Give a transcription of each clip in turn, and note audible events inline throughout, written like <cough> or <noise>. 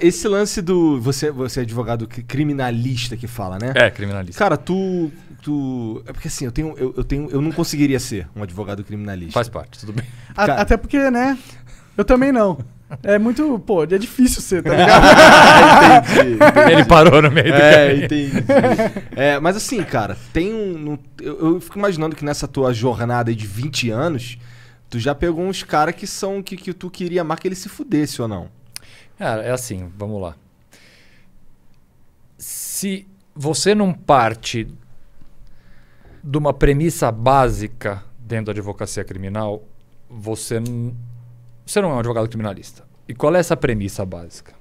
Esse lance do. Você, você é advogado criminalista que fala, né? É, criminalista. Cara, tu. tu é porque assim, eu tenho, eu, eu, tenho. Eu não conseguiria ser um advogado criminalista. Faz parte, tudo bem. A, até porque, né? Eu também não. É muito, pô, é difícil ser, tá ligado? entendi, <laughs> entendi. Ele parou no meio do É, caminho. entendi. É, mas assim, cara, tem um. Eu, eu, fico imaginando que nessa tua jornada de 20 anos, tu já pegou uns caras que são. Que, que tu queria mais que ele se fudesse ou não? Cara, é assim, vamos lá. Se você não parte de uma premissa básica dentro da advocacia criminal, você você não é um advogado criminalista. E qual é essa premissa básica?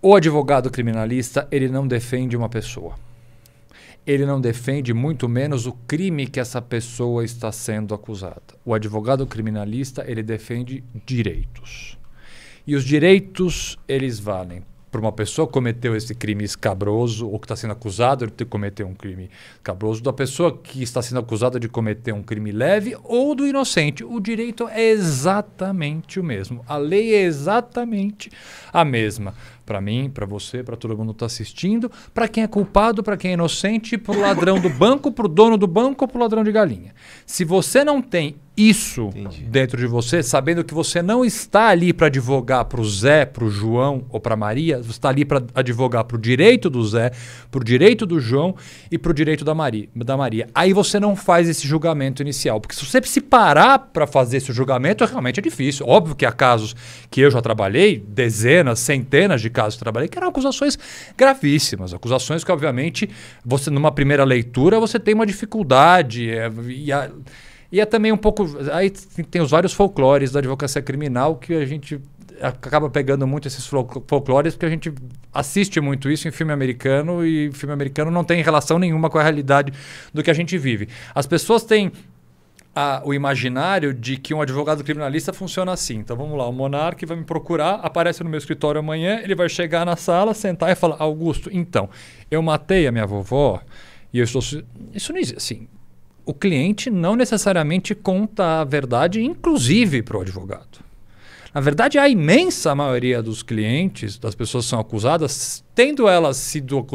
O advogado criminalista, ele não defende uma pessoa. Ele não defende muito menos o crime que essa pessoa está sendo acusada. O advogado criminalista, ele defende direitos. E os direitos, eles valem para uma pessoa que cometeu esse crime escabroso ou que está sendo acusado de cometer um crime escabroso, da pessoa que está sendo acusada de cometer um crime leve ou do inocente. O direito é exatamente o mesmo. A lei é exatamente a mesma. Para mim, para você, para todo mundo que está assistindo, para quem é culpado, para quem é inocente, para o ladrão do banco, para o dono do banco ou para o ladrão de galinha. Se você não tem isso Entendi. dentro de você, sabendo que você não está ali para advogar para o Zé, para o João ou para Maria, você está ali para advogar para o direito do Zé, para o direito do João e para o direito da Maria, da Maria. Aí você não faz esse julgamento inicial, porque se você se parar para fazer esse julgamento, realmente é difícil. Óbvio que há casos que eu já trabalhei, dezenas, centenas de casos que trabalhei, que eram acusações gravíssimas, acusações que obviamente você numa primeira leitura você tem uma dificuldade é, e a, e é também um pouco. Aí tem os vários folclores da advocacia criminal que a gente acaba pegando muito esses folclores porque a gente assiste muito isso em filme americano e filme americano não tem relação nenhuma com a realidade do que a gente vive. As pessoas têm a, o imaginário de que um advogado criminalista funciona assim. Então vamos lá, o monarca vai me procurar, aparece no meu escritório amanhã, ele vai chegar na sala, sentar e falar: Augusto, então, eu matei a minha vovó e eu estou. Isso não existe. Assim, o cliente não necessariamente conta a verdade, inclusive para o advogado. Na verdade, a imensa maioria dos clientes, das pessoas que são acusadas, tendo elas sido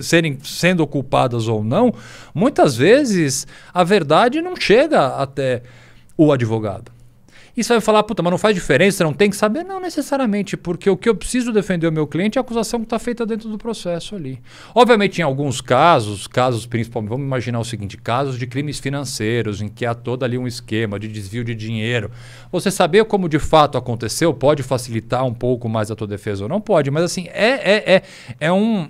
serem, sendo culpadas ou não, muitas vezes a verdade não chega até o advogado. E você vai falar, puta, mas não faz diferença, não tem que saber? Não necessariamente, porque o que eu preciso defender o meu cliente é a acusação que está feita dentro do processo ali. Obviamente, em alguns casos, casos principalmente, vamos imaginar o seguinte, casos de crimes financeiros, em que há todo ali um esquema de desvio de dinheiro. Você saber como de fato aconteceu pode facilitar um pouco mais a tua defesa ou não pode, mas assim, é, é, é, é um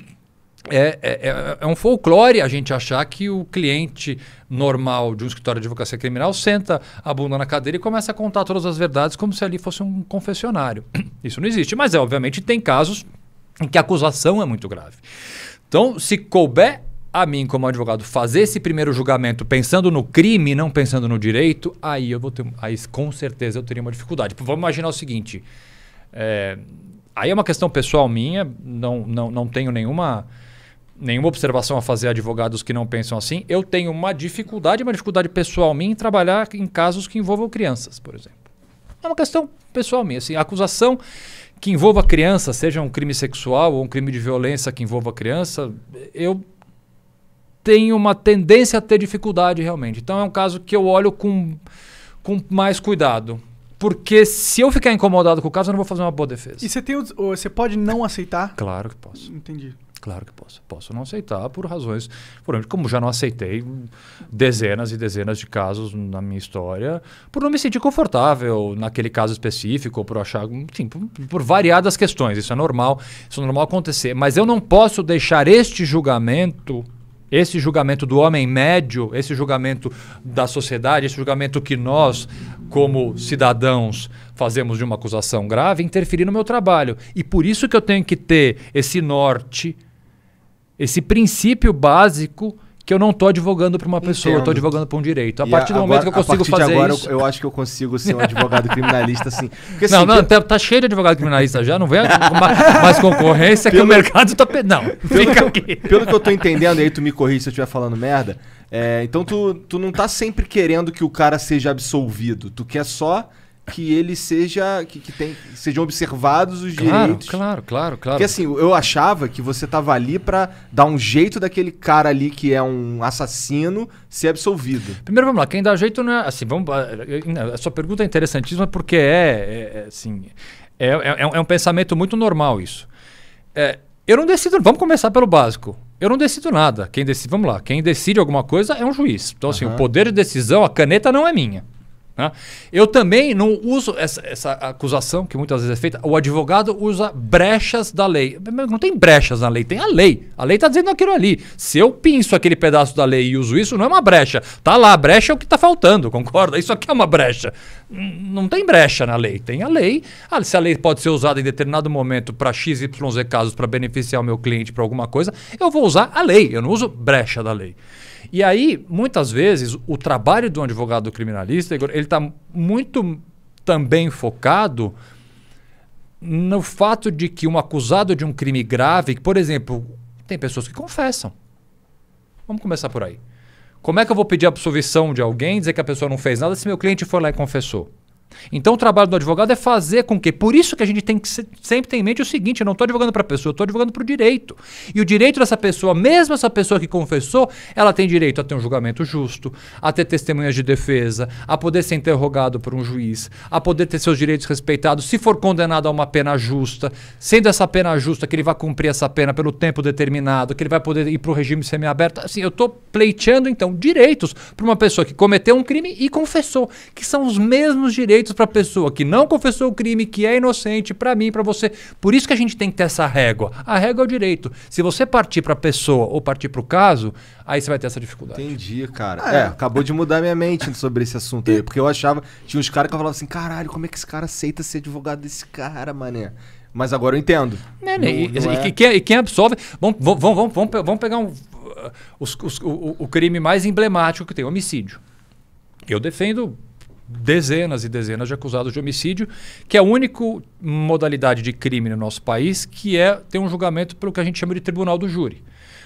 é, é, é, é, um folclore a gente achar que o cliente normal de um escritório de advocacia criminal senta a bunda na cadeira e começa a contar todas as verdades como se ali fosse um confessionário. <clears throat> Isso não existe, mas é, obviamente tem casos em que a acusação é muito grave. Então, se couber a mim, como advogado, fazer esse primeiro julgamento pensando no crime, não pensando no direito, aí eu vou ter. Aí com certeza eu teria uma dificuldade. Vamos imaginar o seguinte. É, aí é uma questão pessoal minha, não, não, não tenho nenhuma nenhuma observação a fazer a advogados que não pensam assim. Eu tenho uma dificuldade, uma dificuldade pessoal minha em trabalhar em casos que envolvam crianças, por exemplo. É uma questão pessoal minha. Assim, a acusação que envolva criança, seja um crime sexual ou um crime de violência que envolva criança, eu tenho uma tendência a ter dificuldade realmente. Então é um caso que eu olho com, com mais cuidado. Porque se eu ficar incomodado com o caso, eu não vou fazer uma boa defesa. E você, tem, você pode não aceitar? Claro que posso. Entendi. Claro que posso. Posso não aceitar por razões. Por como já não aceitei dezenas e dezenas de casos na minha história, por não me sentir confortável naquele caso específico, ou por achar. Enfim, por, por variadas questões. Isso é normal. Isso é normal acontecer. Mas eu não posso deixar este julgamento esse julgamento do homem médio, esse julgamento da sociedade, esse julgamento que nós, como cidadãos, fazemos de uma acusação grave, interferir no meu trabalho. E por isso que eu tenho que ter esse norte esse princípio básico que eu não estou advogando para uma pessoa, eu estou advogando para um direito. A e partir do agora, momento que eu consigo fazer agora, isso... Eu, eu acho que eu consigo ser um advogado criminalista, assim. Porque, assim não, não, tá, tá, cheio de advogado criminalista já, não vem <laughs> mais concorrência pelo, que o mercado está... Não, pelo fica que, aqui. Pelo que eu estou entendendo, e aí tu me corrige se eu estiver falando merda, é, então tu, tu não tá sempre querendo que o cara seja absolvido, tu quer só que ele seja. que, que tem, sejam observados os Claro, direitos. claro, claro, claro. Porque assim, eu achava que você tava ali pra dar um jeito daquele cara ali que é um assassino ser absolvido. Primeiro, vamos lá. Quem dá jeito não é. Assim, vamos, a sua pergunta é interessantíssima porque é, é, é, assim, é, é, é um pensamento muito normal isso. É, eu não decido. Vamos começar pelo básico. Eu não decido nada. Quem decide, vamos lá. Quem decide alguma coisa é um juiz. Então, assim, o poder de decisão, a caneta não é minha. Né? Eu também não uso essa, essa acusação que muitas vezes é feita. O advogado usa brechas da lei. Não tem brechas na lei, tem a lei. A lei está dizendo aquilo ali. Se eu pinço aquele pedaço da lei e uso isso, não é uma brecha. Tá lá, a brecha é o que está faltando, concorda? Isso aqui é uma brecha. Não tem brecha na lei. Tem a lei. Ah, se a lei pode ser usada em determinado momento para XYZ casos para beneficiar o meu cliente para alguma coisa, eu vou usar a lei. Eu não uso brecha da lei. E aí, muitas vezes, o trabalho do advogado criminalista, ele está muito também focado no fato de que um acusado de um crime grave, por exemplo, tem pessoas que confessam. Vamos começar por aí. Como é que eu vou pedir absolvição de alguém, dizer que a pessoa não fez nada se meu cliente foi lá e confessou? Então o trabalho do advogado é fazer com que. Por isso que a gente tem que se- sempre ter em mente o seguinte: eu não estou advogando para a pessoa, eu estou advogando para o direito. E o direito dessa pessoa, mesmo essa pessoa que confessou, ela tem direito a ter um julgamento justo, a ter testemunhas de defesa, a poder ser interrogado por um juiz, a poder ter seus direitos respeitados, se for condenado a uma pena justa, sendo essa pena justa que ele vai cumprir essa pena pelo tempo determinado, que ele vai poder ir para o regime semiaberto. Assim, eu estou pleiteando, então, direitos para uma pessoa que cometeu um crime e confessou, que são os mesmos direitos para a pessoa que não confessou o crime, que é inocente, para mim, para você. Por isso que a gente tem que ter essa régua. A régua é o direito. Se você partir para a pessoa ou partir para o caso, aí você vai ter essa dificuldade. Entendi, cara. Ah, é. é. acabou de mudar minha mente <laughs> sobre esse assunto aí. Porque eu achava. Tinha uns caras que eu falava assim: caralho, como é que esse cara aceita ser advogado desse cara, mané? Mas agora eu entendo. Né, né? Não- e, não e- é- e quem, e quem absolve. Vamos, vamos, vamos, vamos pegar um, uh, os- os- o, o crime mais emblemático que tem, homicídio. Eu defendo dezenas e dezenas de acusados de homicídio, que é a única modalidade de crime no nosso país que é ter um julgamento pelo que a gente chama de tribunal do júri.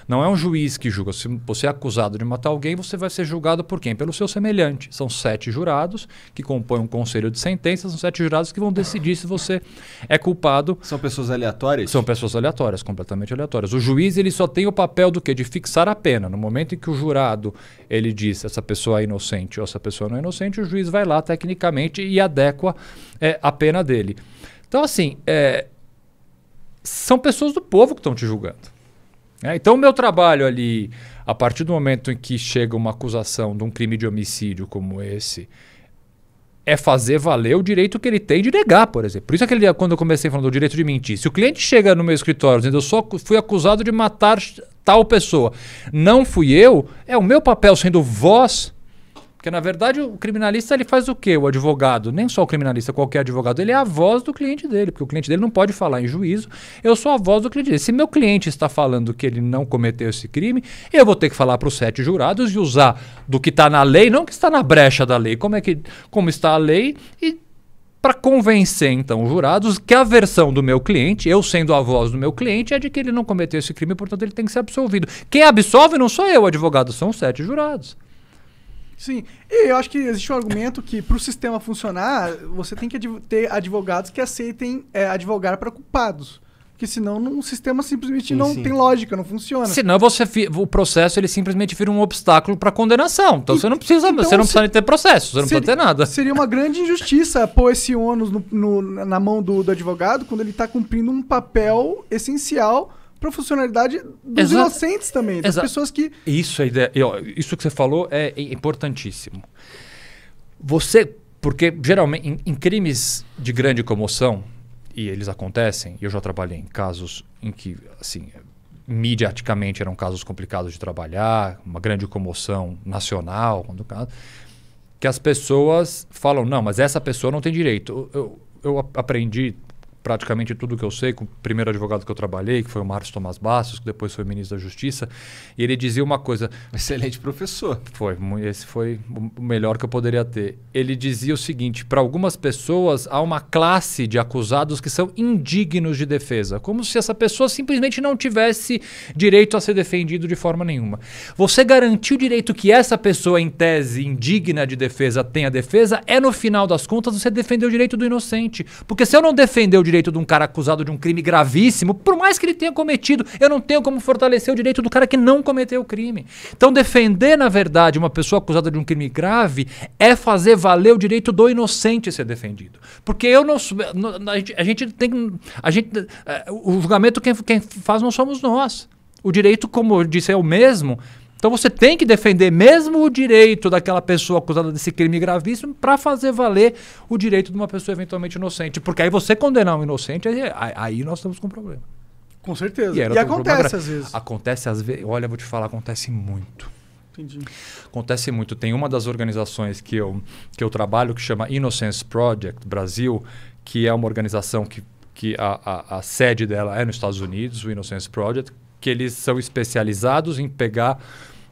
Não é um juiz que julga. Se você é acusado de matar alguém, você vai ser julgado por quem? Pelo seu semelhante. São sete jurados que compõem um conselho de sentenças, são sete jurados que vão decidir se você é culpado São pessoas aleatórias? são pessoas aleatórias, completamente aleatórias. O juiz ele só tem o papel do quê? De fixar a pena. No momento em que o jurado ele diz essa pessoa é inocente ou essa pessoa não é inocente, o juiz vai lá tecnicamente e adequa é, a pena dele. Então, assim, é, são pessoas do povo que estão te julgando. Né? então, o meu trabalho ali, a partir do momento em que chega uma acusação de um crime de homicídio como esse, é fazer valer o direito que ele tem de negar, por exemplo. Por isso aquele quando eu comecei falando do direito de mentir, se o cliente chega no meu escritório dizendo eu só fui acusado de matar tal pessoa, não fui eu, é o meu papel sendo voz. Porque na verdade o criminalista ele faz o quê? O advogado, nem só o criminalista, qualquer advogado, ele é a voz do cliente dele, porque o cliente dele não pode falar em juízo. Eu sou a voz do cliente dele. Se meu cliente está falando que ele não cometeu esse crime, eu vou ter que falar para os sete jurados e usar do que está na lei, não que está na brecha da lei, como é que como está a lei e para convencer então os jurados que a versão do meu cliente, eu sendo a voz do meu cliente, é de que ele não cometeu esse crime, portanto ele tem que ser absolvido. Quem absolve não sou eu, advogado, são os sete jurados. Sim. E eu acho que existe um argumento que, para o sistema funcionar, você tem que adv- ter advogados que aceitem é, advogar para culpados. Porque senão não- o sistema simplesmente Sim, não sim. tem lógica, não funciona. Senão você o processo ele simplesmente vira um obstáculo para condenação. Então E- você não precisa, então você não se- precisa nem ter processo, você não Seria- precisa ter nada. Seria uma grande injustiça pôr esse ônus no- no- na mão do, do advogado quando ele está cumprindo um papel essencial para a funcionalidade dos Exa- inocentes também, das Exa- pessoas que. Isso, a ideia, isso que você falou é importantíssimo. Você, porque geralmente em, em crimes de grande comoção, e eles acontecem, e eu já trabalhei em casos em que, assim, mediaticamente eram casos complicados de trabalhar, uma grande comoção nacional, quando o caso, que as pessoas falam, não, mas essa pessoa não tem direito. Eu, eu, aprendi praticamente tudo que eu sei com o primeiro advogado que eu trabalhei, que foi o Márcio Tomás Bastos, que depois foi ministro da Justiça, e ele dizia uma coisa. Excelente professor. Foi, esse foi o melhor que eu poderia ter. Ele dizia o seguinte: para algumas pessoas há uma classe de acusados que são indignos de defesa, como se essa pessoa simplesmente não tivesse direito a ser defendido de forma nenhuma. Você garantir o direito que essa pessoa, em tese indigna de defesa, tenha defesa, é no final das contas você defender o direito do inocente. Porque se eu não defender o direito de um cara acusado de um crime gravíssimo, por mais que ele tenha cometido, eu não tenho como fortalecer o direito do cara que não cometeu o crime. Então, defender, na verdade, uma pessoa acusada de um crime grave é fazer valer o direito do inocente ser defendido. Porque eu não. A gente, tem. A gente, é, o julgamento quem, quem faz não somos nós. O direito, como eu disse, é o mesmo. Então você tem que defender mesmo o direito daquela pessoa acusada desse crime gravíssimo para fazer valer o direito de uma pessoa eventualmente inocente. Porque aí você condenar um inocente, aí, aí nós estamos com um problema. Com certeza. E, e acontece às vezes. Acontece às vezes. Olha, vou te falar, acontece muito. Entendi. Acontece muito. Tem uma das organizações que eu, que eu trabalho que chama Innocence Project Brasil, que é uma organização que, que a, a, a sede dela é nos Estados Unidos, o Innocence Project, que eles são especializados em pegar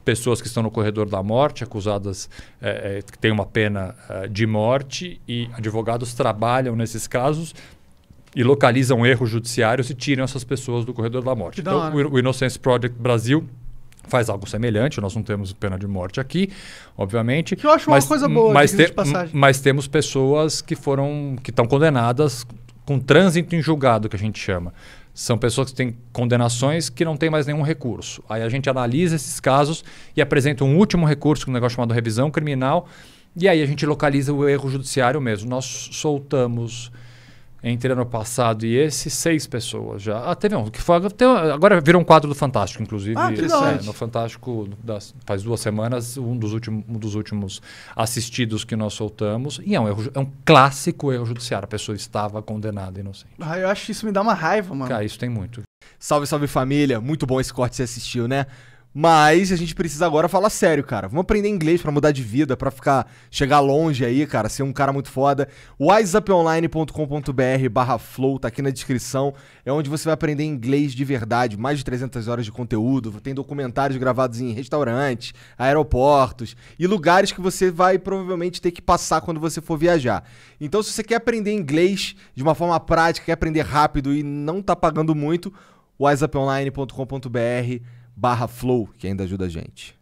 pessoas que estão no corredor da morte, acusadas é, é, que têm uma pena é, de morte, e advogados trabalham nesses casos e localizam erros judiciários e tiram essas pessoas do corredor da morte. então, o, o Innocence Project Brasil faz algo semelhante. Nós não temos pena de morte aqui, obviamente. Que eu acho mas, uma coisa boa, mas, te, mas temos pessoas que foram que estão condenadas com trânsito em julgado, que a gente chama. São pessoas que têm condenações que não têm mais nenhum recurso. Aí a gente analisa esses casos e apresenta um último recurso, um negócio chamado revisão criminal, e aí a gente localiza o erro judiciário mesmo. Nós soltamos entre ano passado e esse, seis pessoas já. Ah, teve um que foi. agora virou um quadro do Fantástico, inclusive. Ah, que é, no Fantástico, das, faz duas semanas, um dos, últimos, um dos últimos assistidos que nós soltamos. E é um, erro, é um clássico erro judiciário. A pessoa estava condenada inocente. Ah, eu acho que isso me dá uma raiva, mano. Cara, isso tem muito. Salve, salve família. Muito bom esse corte que você assistiu, né? Mas a gente precisa agora falar sério, cara. Vamos aprender inglês para mudar de vida, para ficar chegar longe aí, cara, ser um cara muito foda. wiseuponline.com.br barra flow, tá aqui na descrição. É onde você vai aprender inglês de verdade. Mais de 300 horas de conteúdo. Tem documentários gravados em restaurantes, aeroportos e lugares que você vai provavelmente ter que passar quando você for viajar. Então, se você quer aprender inglês de uma forma prática, quer aprender rápido e não tá pagando muito, wiseuponline.com.br barra flow, que ainda ajuda a gente.